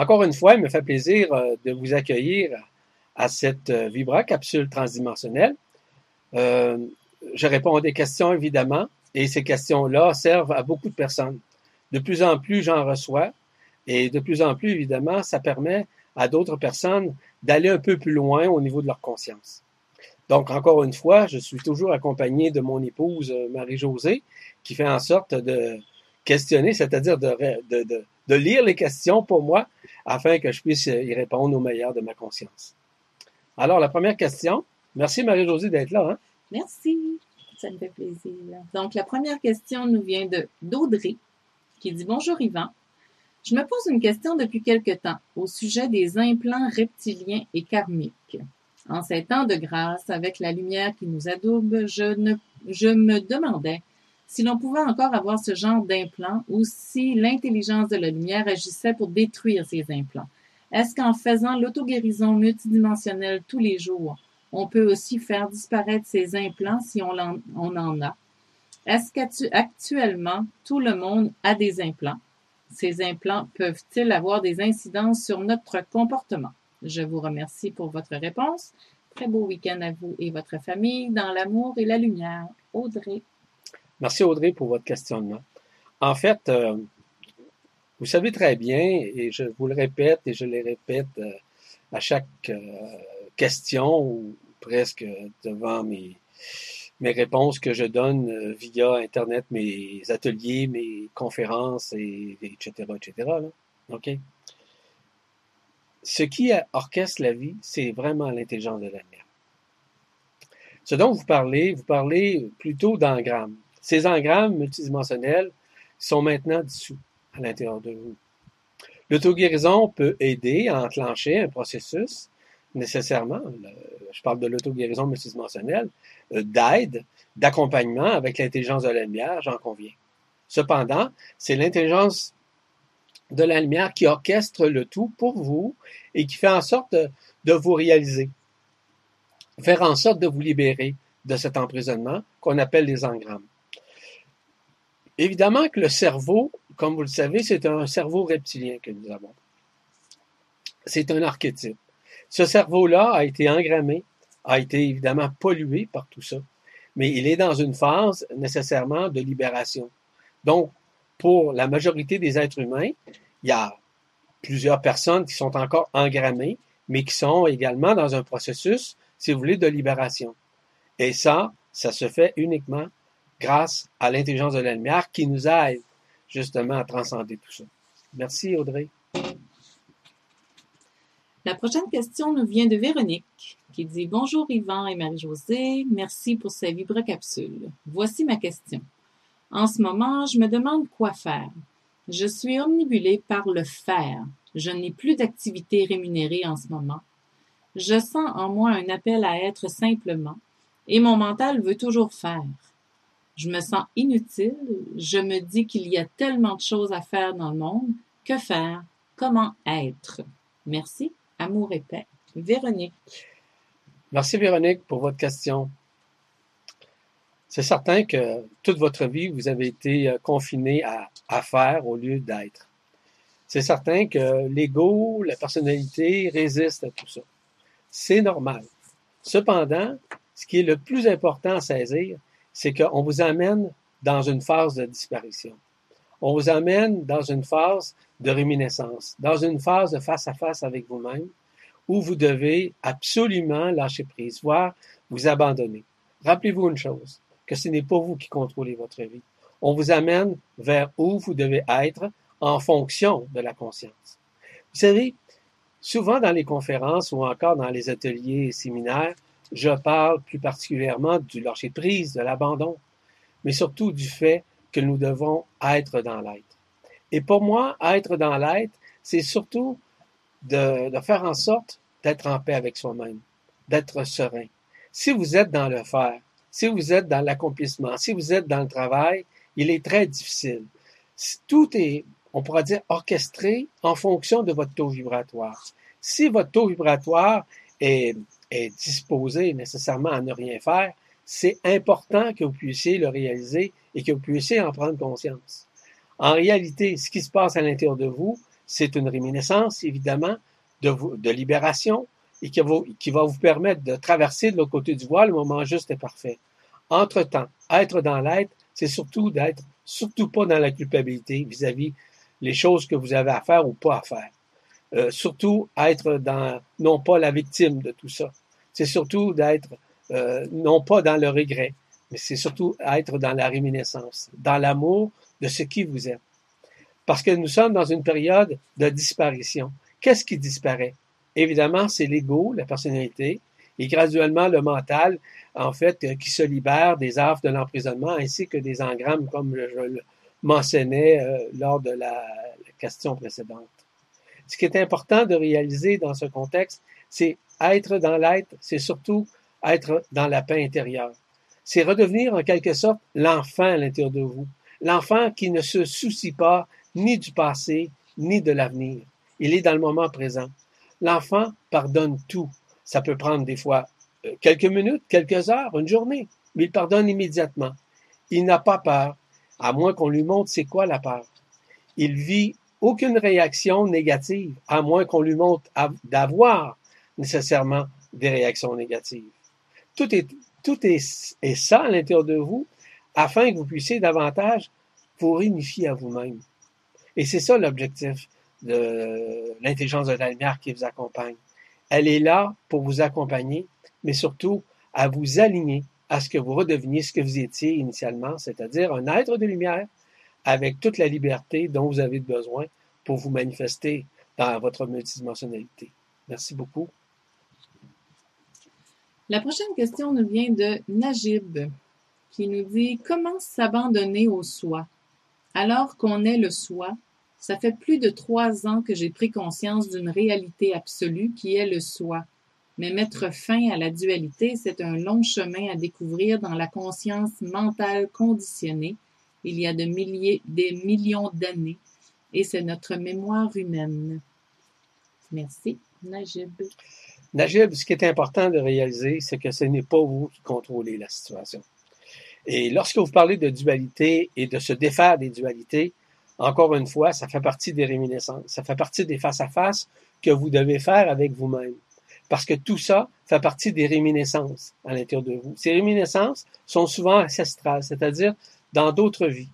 Encore une fois, il me fait plaisir euh, de vous accueillir à cette euh, Vibra capsule transdimensionnelle. Euh, je réponds à des questions, évidemment, et ces questions-là servent à beaucoup de personnes. De plus en plus, j'en reçois, et de plus en plus, évidemment, ça permet à d'autres personnes d'aller un peu plus loin au niveau de leur conscience. Donc, encore une fois, je suis toujours accompagné de mon épouse Marie-Josée, qui fait en sorte de questionner, c'est-à-dire de, de, de, lire les questions pour moi, afin que je puisse y répondre au meilleur de ma conscience. Alors, la première question. Merci Marie-Josée d'être là. Hein? Merci, ça me fait plaisir. Donc, la première question nous vient de d'Audrey, qui dit Bonjour Yvan. Je me pose une question depuis quelque temps au sujet des implants reptiliens et karmiques. En ces temps de grâce, avec la lumière qui nous adoube, je, ne, je me demandais si l'on pouvait encore avoir ce genre d'implant ou si l'intelligence de la lumière agissait pour détruire ces implants. Est-ce qu'en faisant l'auto-guérison multidimensionnelle tous les jours, on peut aussi faire disparaître ces implants si on en, on en a? Est-ce qu'actuellement, tout le monde a des implants? Ces implants peuvent-ils avoir des incidences sur notre comportement? Je vous remercie pour votre réponse. Très beau week-end à vous et votre famille dans l'amour et la lumière. Audrey. Merci Audrey pour votre questionnement. En fait, euh, vous savez très bien, et je vous le répète et je le répète euh, à chaque euh, question ou presque devant mes, mes réponses que je donne via Internet, mes ateliers, mes conférences, et, etc., etc. OK? ce qui orchestre la vie, c'est vraiment l'intelligence de la lumière. Ce dont vous parlez, vous parlez plutôt d'engrammes. Ces engrammes multidimensionnels sont maintenant dissous à l'intérieur de vous. L'auto-guérison peut aider à enclencher un processus nécessairement, je parle de l'auto-guérison multidimensionnelle, euh, d'aide, d'accompagnement avec l'intelligence de la lumière, j'en conviens. Cependant, c'est l'intelligence de la lumière qui orchestre le tout pour vous et qui fait en sorte de, vous réaliser, faire en sorte de vous libérer de cet emprisonnement qu'on appelle les engrammes. Évidemment que le cerveau, comme vous le savez, c'est un cerveau reptilien que nous avons. C'est un archétype. Ce cerveau-là a été engrammé, a été évidemment pollué par tout ça, mais il est dans une phase nécessairement de libération. Donc, pour la majorité des êtres humains, il y a plusieurs personnes qui sont encore engrammées, mais qui sont également dans un processus, si vous voulez, de libération. Et ça, ça se fait uniquement grâce à l'intelligence de la lumière qui nous aide justement à transcender tout ça. Merci Audrey. La prochaine question nous vient de Véronique qui dit Bonjour Yvan et Marie-Josée, merci pour ces vibrocapsules. Voici ma question. En ce moment, je me demande quoi faire. Je suis omnibulée par le faire. Je n'ai plus d'activité rémunérée en ce moment. Je sens en moi un appel à être simplement, et mon mental veut toujours faire. Je me sens inutile, je me dis qu'il y a tellement de choses à faire dans le monde. Que faire? Comment être? Merci. Amour et paix. Véronique. Merci Véronique pour votre question. C'est certain que toute votre vie, vous avez été euh, confiné à, à faire au lieu d'être. C'est certain que l'ego, la personnalité résistent à tout ça. C'est normal. Cependant, ce qui est le plus important à saisir, c'est qu'on vous amène dans une phase de disparition. On vous amène dans une phase de réminiscence, dans une phase de face à face avec vous-même, où vous devez absolument lâcher prise, voire vous abandonner. Rappelez-vous une chose, que ce n'est pas vous qui contrôlez votre vie. On vous amène vers où vous devez être en fonction de la conscience. Vous savez, souvent dans les conférences ou encore dans les ateliers et séminaires, je parle plus particulièrement du lâcher prise, de l'abandon, mais surtout du fait que nous devons être dans l'être. Et pour moi, être dans l'être, c'est surtout de, de, faire en sorte d'être en paix avec soi-même, d'être serein. Si vous êtes dans le faire, si vous êtes dans l'accomplissement, si vous êtes dans le travail, il est très difficile. Tout est, on pourra dire, orchestré en fonction de votre taux vibratoire. Si votre taux vibratoire est, est disposé nécessairement à ne rien faire, c'est important que vous puissiez le réaliser et que vous puissiez en prendre conscience. En réalité, ce qui se passe à l'intérieur de vous, c'est une réminiscence, évidemment, de, libération et qui va, vous permettre de traverser de l'autre côté du voile le moment juste et parfait. Entre-temps, être dans l'être, c'est surtout d'être surtout pas dans la culpabilité vis-à-vis les choses que vous avez à faire ou pas à faire. Euh, surtout être dans, non pas la victime de tout ça. C'est surtout d'être, euh, non pas dans le regret, mais c'est surtout être dans la réminiscence, dans l'amour de ce qui vous êtes. Parce que nous sommes dans une période de disparition. Qu'est-ce qui disparaît? Évidemment, c'est l'ego, la personnalité, et graduellement le mental, en fait, euh, qui se libère des affres de l'emprisonnement ainsi que des engrammes, comme je le mentionnais lors de la, question précédente. Ce qui est important de réaliser dans ce contexte, c'est être dans l'être, c'est surtout être dans la paix intérieure. C'est redevenir en quelque sorte l'enfant à l'intérieur de vous, l'enfant qui ne se soucie pas ni du passé, ni de l'avenir. Il est dans le moment présent. L'enfant pardonne tout. Ça peut prendre des fois euh, quelques minutes, quelques heures, une journée, mais il pardonne immédiatement. Il n'a pas peur, à moins qu'on lui montre c'est quoi la peur. Il vit aucune réaction négative, à moins qu'on lui montre d'avoir nécessairement des réactions négatives. Tout est, tout est, est ça à l'intérieur de vous, afin que vous puissiez davantage vous réunifier à vous-même. Et c'est ça l'objectif de l'intelligence de la lumière qui vous accompagne. Elle est là pour vous accompagner, mais surtout à vous aligner à ce que vous redeveniez ce que vous étiez initialement, c'est-à-dire un être de lumière avec toute la liberté dont vous avez besoin pour vous manifester dans votre multidimensionnalité. Merci beaucoup. La prochaine question nous vient de Najib, qui nous dit Comment s'abandonner au soi? Alors qu'on est le soi ça fait plus de trois ans que j'ai pris conscience d'une réalité absolue qui est le soi. Mais mettre fin à la dualité, c'est un long chemin à découvrir dans la conscience mentale conditionnée il y a de milliers, des millions d'années, et c'est notre mémoire humaine. Merci, Najib. Najib, ce qui est important de réaliser, c'est que ce n'est pas vous qui contrôlez la situation. Et lorsque vous parlez de dualité et de se défaire des dualités, encore une fois, ça fait partie des réminiscences. Ça fait partie des face-à-face que vous devez faire avec vous-même. Parce que tout ça fait partie des réminiscences à l'intérieur de vous. Ces réminiscences sont souvent ancestrales, c'est-à-dire dans d'autres vies.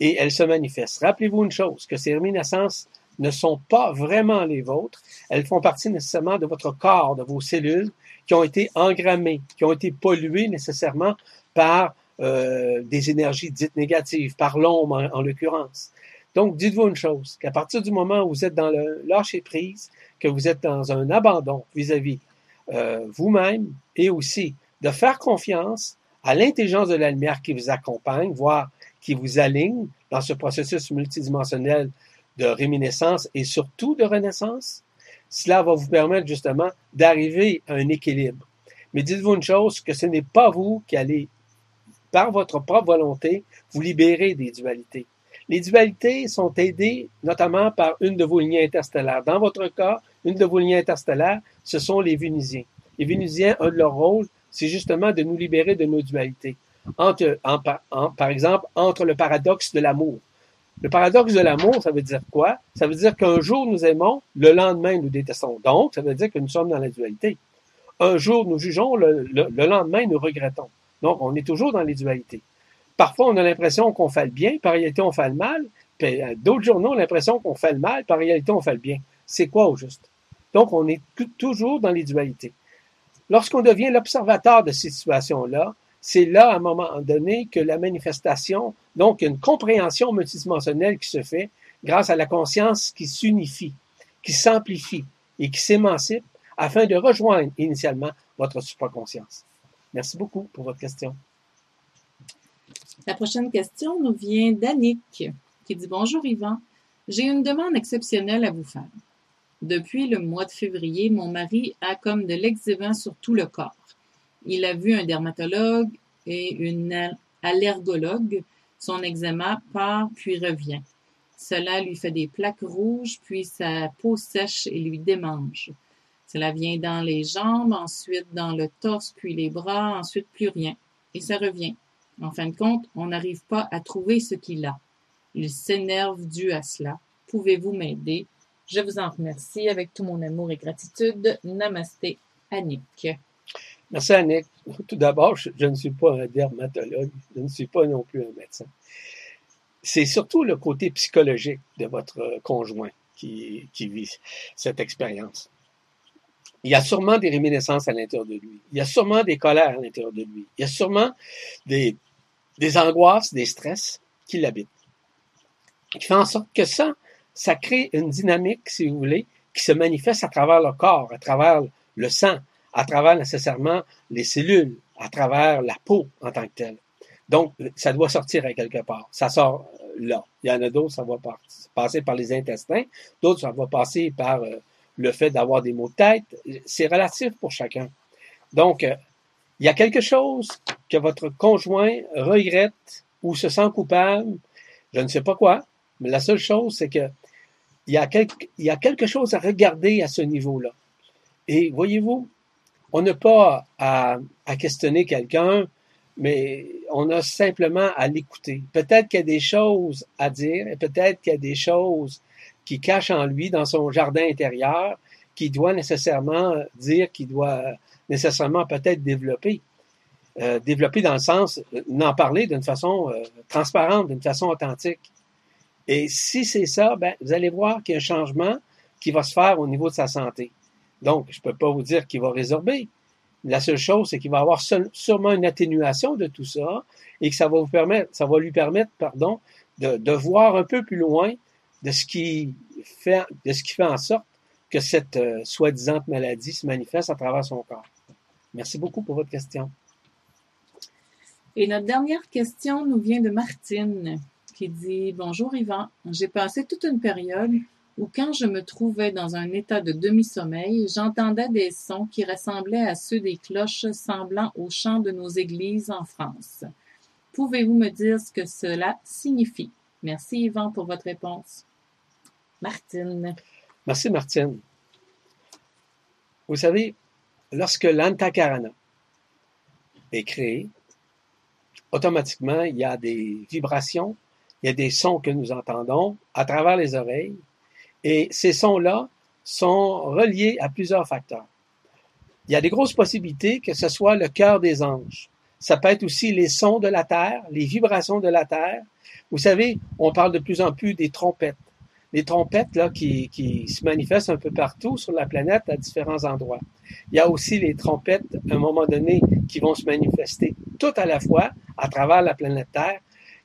Et elles se manifestent. Rappelez-vous une chose, que ces réminiscences ne sont pas vraiment les vôtres. Elles font partie nécessairement de votre corps, de vos cellules, qui ont été engrammées, qui ont été polluées nécessairement par euh, des énergies dites négatives, par l'ombre en l'occurrence. Donc, dites-vous une chose, qu'à partir du moment où vous êtes dans le lâcher-prise, que vous êtes dans un abandon vis-à-vis euh, vous-même et aussi de faire confiance à l'intelligence de la lumière qui vous accompagne, voire qui vous aligne dans ce processus multidimensionnel de réminiscence et surtout de renaissance, cela va vous permettre justement d'arriver à un équilibre. Mais dites-vous une chose, que ce n'est pas vous qui allez, par votre propre volonté, vous libérer des dualités. Les dualités sont aidées notamment par une de vos lignées interstellaires. Dans votre cas, une de vos lignées interstellaires, ce sont les Vénusiens. Les Vénusiens, un de leurs c'est justement de nous libérer de nos dualités. Par exemple, entre le paradoxe de l'amour. Le paradoxe de l'amour, ça veut dire quoi? Ça veut dire qu'un jour nous aimons, le lendemain nous détestons. Donc, ça veut dire que nous sommes dans la dualité. Un jour nous jugeons, le lendemain nous regrettons. Donc, on est toujours dans les dualités. Parfois, on a l'impression qu'on fait le bien, par réalité, on fait le mal. Puis euh, d'autres journaux ont l'impression qu'on fait le mal, par réalité, on fait le bien. C'est quoi au juste? Donc, on est toujours dans les dualités. Lorsqu'on devient l'observateur de ces situations-là, c'est là, à un moment donné, que la manifestation, donc une compréhension multidimensionnelle qui se fait grâce à la conscience qui s'unifie, qui s'amplifie et qui s'émancipe afin de rejoindre initialement votre supraconscience. Merci beaucoup pour votre question. La prochaine question nous vient d'Annick, qui dit Bonjour Yvan, j'ai une demande exceptionnelle à vous faire. Depuis le mois de février, mon mari a comme de l'eczéma sur tout le corps. Il a vu un dermatologue et une allergologue. Son eczéma part puis revient. Cela lui fait des plaques rouges, puis sa peau sèche et lui démange. Cela vient dans les jambes, ensuite dans le torse, puis les bras, ensuite plus rien. Et ça revient. En fin de compte, on n'arrive pas à trouver ce qu'il a. Il s'énerve dû à cela. Pouvez-vous m'aider? Je vous en remercie avec tout mon amour et gratitude. Namasté, Annick. Merci, Annick. Tout d'abord, je, ne suis pas un dermatologue, je ne suis pas non plus un médecin. C'est surtout le côté psychologique de votre conjoint qui, qui vit cette expérience. Il y a sûrement des réminiscences à l'intérieur de lui. Il y a sûrement des colères à l'intérieur de lui. Il y a sûrement des, des angoisses, des stress qui l'habitent. Qui fait en sorte que ça, ça crée une dynamique, si vous voulez, qui se manifeste à travers le corps, à travers le sang, à travers nécessairement les cellules, à travers la peau en tant que telle. Donc, ça doit sortir quelque part. Ça sort euh, là. Il y en a d'autres, ça va passer par les intestins. D'autres, ça va passer par euh, le fait d'avoir des maux de tête. C'est relatif pour chacun. Donc, euh, il y a quelque chose que votre conjoint regrette ou se sent coupable, je ne sais pas quoi, mais la seule chose, c'est que il y, a quelque, il y a quelque chose à regarder à ce niveau-là. Et voyez-vous, on n'a pas à, à questionner quelqu'un, mais on a simplement à l'écouter. Peut-être qu'il y a des choses à dire et peut-être qu'il y a des choses qui cache en lui dans son jardin intérieur, qui doit nécessairement dire, qui doit nécessairement peut-être développer. Euh, développer dans le sens d'en parler d'une façon euh, transparente, d'une façon authentique. Et si c'est ça, ben, vous allez voir qu'il y a un changement qui va se faire au niveau de sa santé. Donc, je ne peux pas vous dire qu'il va résorber. La seule chose, c'est qu'il va avoir sûrement une atténuation de tout ça et que ça va vous permettre, ça va lui permettre, pardon, de, voir un peu plus loin de ce qui fait, de ce qui fait en sorte que cette euh, soi-disant maladie se manifeste à travers son corps. Merci beaucoup pour votre question. Et notre dernière question nous vient de Martine qui dit Bonjour Yvan, j'ai passé toute une période où quand je me trouvais dans un état de demi-sommeil, j'entendais des sons qui ressemblaient à ceux des cloches semblant aux chants de nos églises en France. Pouvez-vous me dire ce que cela signifie? Merci Yvan pour votre réponse. Martine. Merci, Martine. Vous savez, lorsque l'antakarana est créé, automatiquement, il y a des vibrations, il y a des sons que nous entendons à travers les oreilles, et ces sons-là sont reliés à plusieurs facteurs. Il y a des grosses possibilités que ce soit le cœur des anges. Ça peut être aussi les sons de la terre, les vibrations de la terre. Vous savez, on parle de plus en plus des trompettes les trompettes là, qui, qui, se manifestent un peu partout sur la planète à différents endroits. Il y a aussi les trompettes, à un moment donné, qui vont se manifester tout à la fois à travers la planète Terre,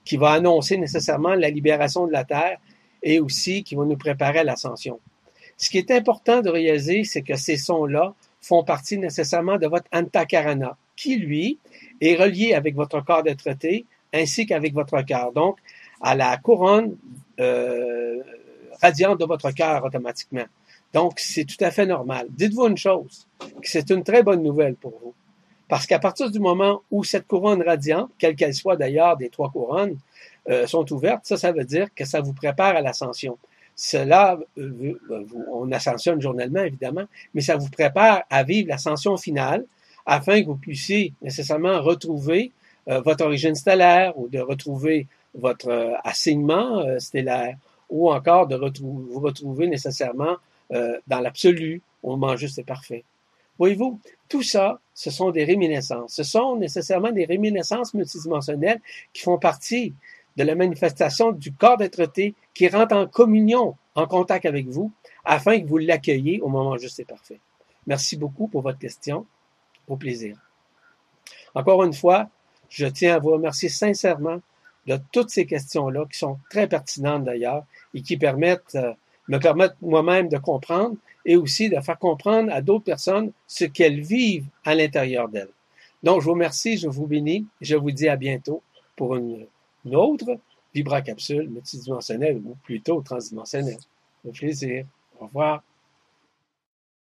qui va annoncer nécessairement la libération de la Terre et aussi qui vont nous préparer à l'ascension. Ce qui est important de réaliser, c'est que ces sons-là font partie nécessairement de votre antakarana, qui, lui, est relié avec votre corps d'être ainsi qu'avec votre cœur. Donc, à la couronne euh, radiante de votre cœur automatiquement. Donc, c'est tout à fait normal. Dites-vous une chose, c'est une très bonne nouvelle pour vous. Parce qu'à partir du moment où cette couronne radiante, quelle qu'elle soit d'ailleurs des trois couronnes, euh, sont ouvertes, ça, ça veut dire que ça vous prépare à l'ascension. Cela, euh, on ascensionne journellement, évidemment, mais ça vous prépare à vivre l'ascension finale afin que vous puissiez nécessairement retrouver euh, votre origine stellaire ou de retrouver votre assignement stellaire ou encore de vous retrouver nécessairement euh, dans l'absolu, au moment juste et parfait. Voyez-vous, tout ça, ce sont des réminiscences. Ce sont nécessairement des réminiscences multidimensionnelles qui font partie de la manifestation du corps d'être qui rentre en communion, en contact avec vous, afin que vous l'accueilliez au moment juste et parfait. Merci beaucoup pour votre question. Au plaisir. Encore une fois, je tiens à vous remercier sincèrement de toutes ces questions-là, qui sont très pertinentes d'ailleurs, et qui permettent, euh, me permettent moi-même de comprendre et aussi de faire comprendre à d'autres personnes ce qu'elles vivent à l'intérieur d'elles. Donc, je vous remercie, je vous bénis, je vous dis à bientôt pour une, autre vibracapsule multidimensionnelle ou plutôt transdimensionnelle. Au plaisir. Au revoir.